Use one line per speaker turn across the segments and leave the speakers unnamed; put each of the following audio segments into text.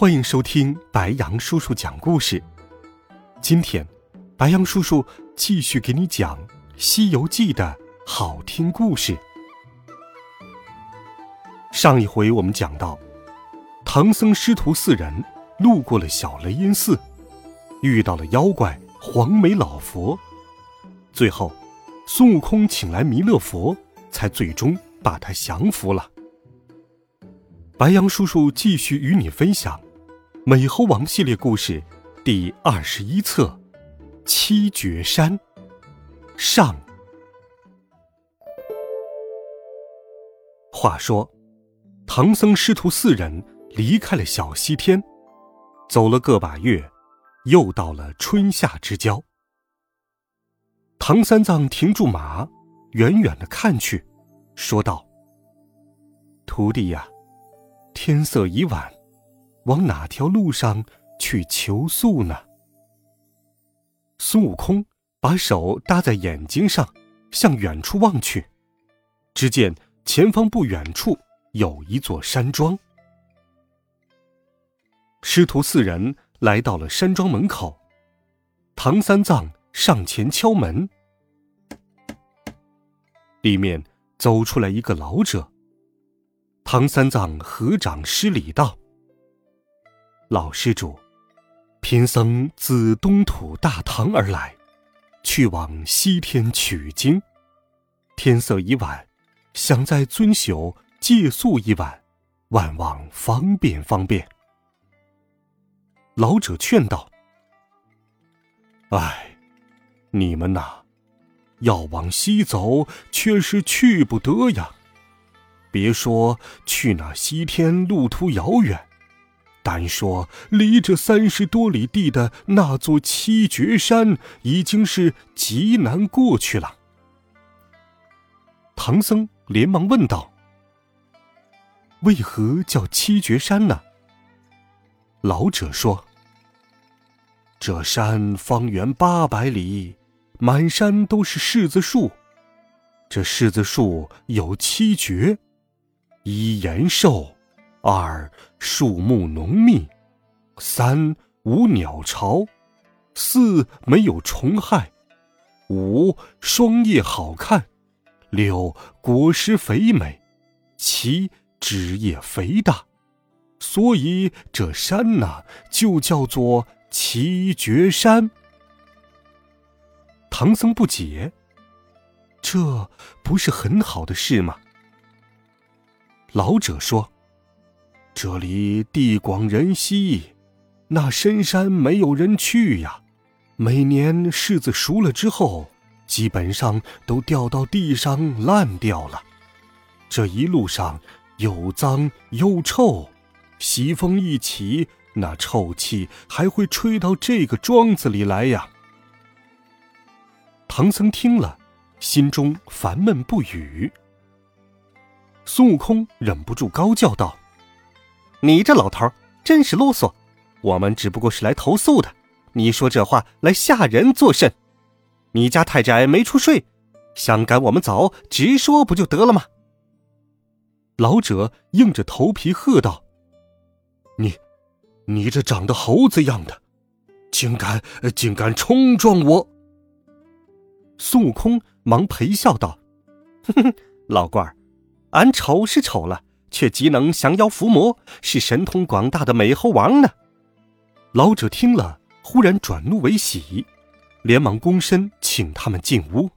欢迎收听白羊叔叔讲故事。今天，白羊叔叔继续给你讲《西游记》的好听故事。上一回我们讲到，唐僧师徒四人路过了小雷音寺，遇到了妖怪黄眉老佛，最后，孙悟空请来弥勒佛，才最终把他降服了。白羊叔叔继续与你分享《美猴王》系列故事第二十一册《七绝山》上。话说，唐僧师徒四人离开了小西天，走了个把月，又到了春夏之交。唐三藏停住马，远远的看去，说道：“徒弟呀。”天色已晚，往哪条路上去求宿呢？孙悟空把手搭在眼睛上，向远处望去，只见前方不远处有一座山庄。师徒四人来到了山庄门口，唐三藏上前敲门，里面走出来一个老者。唐三藏合掌施礼道：“老施主，贫僧自东土大唐而来，去往西天取经。天色已晚，想在尊宿借宿一晚，万望方便方便。”老者劝道：“哎，你们呐，要往西走，却是去不得呀。”别说去那西天路途遥远，单说离这三十多里地的那座七绝山，已经是极难过去了。唐僧连忙问道：“为何叫七绝山呢？”老者说：“这山方圆八百里，满山都是柿子树，这柿子树有七绝。”一延寿，二树木浓密，三无鸟巢，四没有虫害，五霜叶好看，六果实肥美，七枝叶肥大，所以这山呐就叫做七绝山。唐僧不解，这不是很好的事吗？老者说：“这里地广人稀，那深山没有人去呀。每年柿子熟了之后，基本上都掉到地上烂掉了。这一路上又脏又臭，西风一起，那臭气还会吹到这个庄子里来呀。”唐僧听了，心中烦闷不语。孙悟空忍不住高叫道：“你这老头真是啰嗦！我们只不过是来投宿的，你说这话来吓人作甚？你家太宅没处睡，想赶我们走，直说不就得了吗？”老者硬着头皮喝道：“你，你这长得猴子样的，竟敢竟敢冲撞我！”孙悟空忙陪笑道：“哼哼，老官儿。”俺丑是丑了，却极能降妖伏魔，是神通广大的美猴王呢。老者听了，忽然转怒为喜，连忙躬身请他们进屋。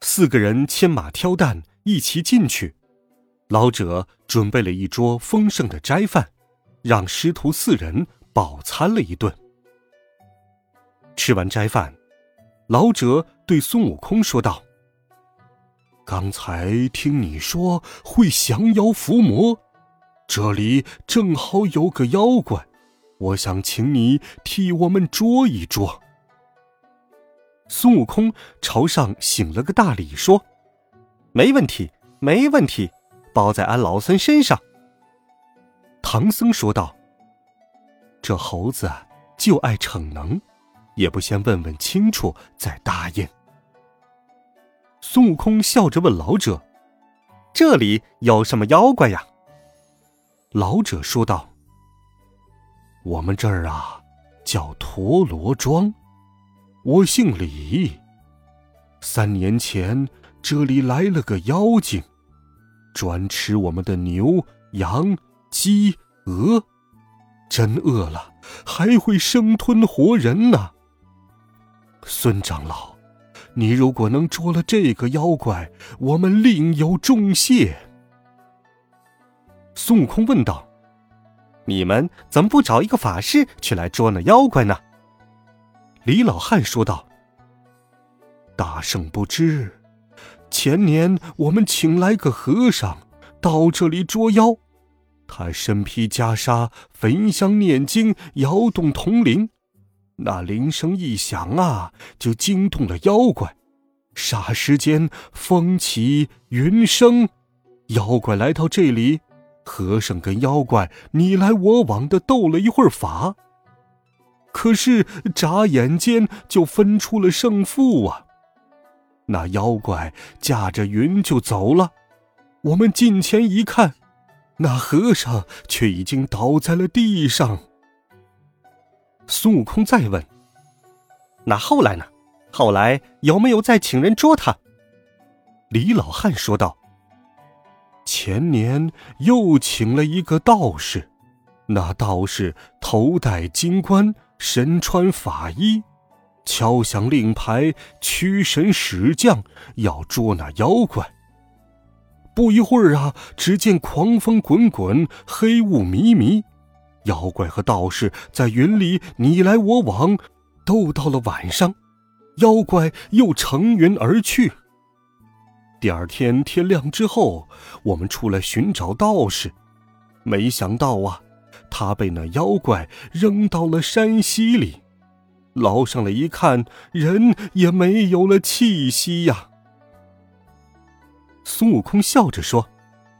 四个人牵马挑担一齐进去，老者准备了一桌丰盛的斋饭，让师徒四人饱餐了一顿。吃完斋饭，老者对孙悟空说道。刚才听你说会降妖伏魔，这里正好有个妖怪，我想请你替我们捉一捉。”孙悟空朝上行了个大礼，说：“没问题，没问题，包在俺老孙身上。”唐僧说道：“这猴子就爱逞能，也不先问问清楚再答应。”孙悟空笑着问老者：“这里有什么妖怪呀？”老者说道：“我们这儿啊，叫陀螺庄。”我姓李。三年前，这里来了个妖精，专吃我们的牛、羊、鸡、鹅，真饿了还会生吞活人呢。孙长老，你如果能捉了这个妖怪，我们另有重谢。孙悟空问道：“你们怎么不找一个法师去来捉那妖怪呢？”李老汉说道：“大圣不知，前年我们请来个和尚到这里捉妖，他身披袈裟，焚香念经，摇动铜铃，那铃声一响啊，就惊动了妖怪，霎时间风起云生，妖怪来到这里，和尚跟妖怪你来我往的斗了一会儿法。”可是眨眼间就分出了胜负啊！那妖怪驾着云就走了，我们近前一看，那和尚却已经倒在了地上。孙悟空再问：“那后来呢？后来有没有再请人捉他？”李老汉说道：“前年又请了一个道士，那道士头戴金冠。”身穿法衣，敲响令牌，驱神使将，要捉那妖怪。不一会儿啊，只见狂风滚滚，黑雾迷迷，妖怪和道士在云里你来我往，斗到了晚上，妖怪又乘云而去。第二天天亮之后，我们出来寻找道士，没想到啊。他被那妖怪扔到了山溪里，捞上来一看，人也没有了气息呀。孙悟空笑着说：“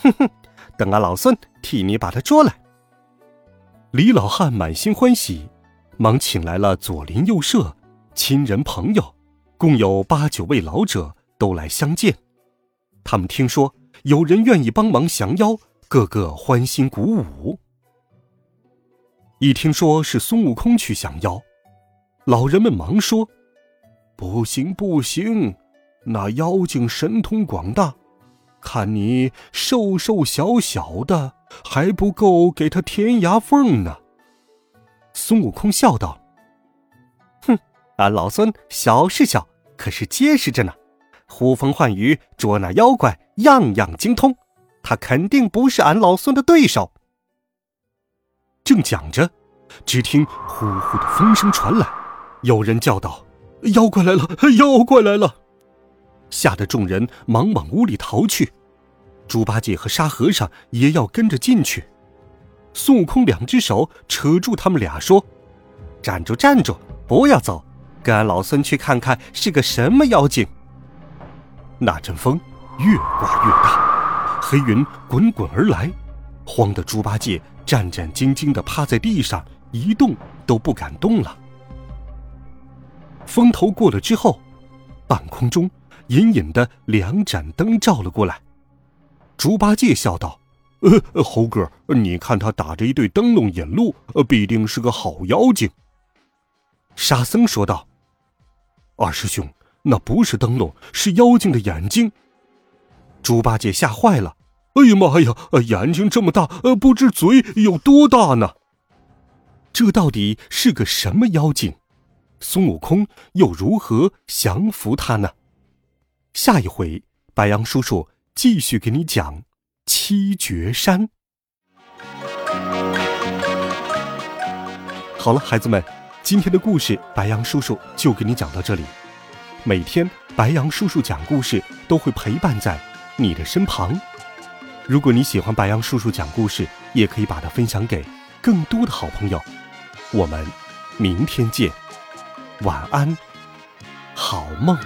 哼哼，等俺老孙替你把他捉来。”李老汉满心欢喜，忙请来了左邻右舍、亲人朋友，共有八九位老者都来相见。他们听说有人愿意帮忙降妖，个个欢欣鼓舞。一听说是孙悟空去降妖，老人们忙说：“不行不行，那妖精神通广大，看你瘦瘦小小的，还不够给他填牙缝呢。”孙悟空笑道：“哼，俺老孙小是小，可是结实着呢，呼风唤雨捉那妖怪，样样精通，他肯定不是俺老孙的对手。”正讲着，只听呼呼的风声传来，有人叫道：“妖怪来了！妖怪来了！”吓得众人忙往屋里逃去。猪八戒和沙和尚也要跟着进去。孙悟空两只手扯住他们俩，说：“站住，站住，不要走，跟俺老孙去看看是个什么妖精。”那阵风越刮越大，黑云滚滚而来，慌得猪八戒。战战兢兢的趴在地上，一动都不敢动了。风头过了之后，半空中隐隐的两盏灯照了过来。猪八戒笑道：“呃，猴哥，你看他打着一对灯笼引路，必定是个好妖精。”沙僧说道：“二师兄，那不是灯笼，是妖精的眼睛。”猪八戒吓坏了。哎呀妈呀！眼睛这么大，呃，不知嘴有多大呢。这到底是个什么妖精？孙悟空又如何降服他呢？下一回，白杨叔叔继续给你讲七绝山。好了，孩子们，今天的故事白杨叔叔就给你讲到这里。每天，白杨叔叔讲故事都会陪伴在你的身旁。如果你喜欢白羊叔叔讲故事，也可以把它分享给更多的好朋友。我们明天见，晚安，好梦。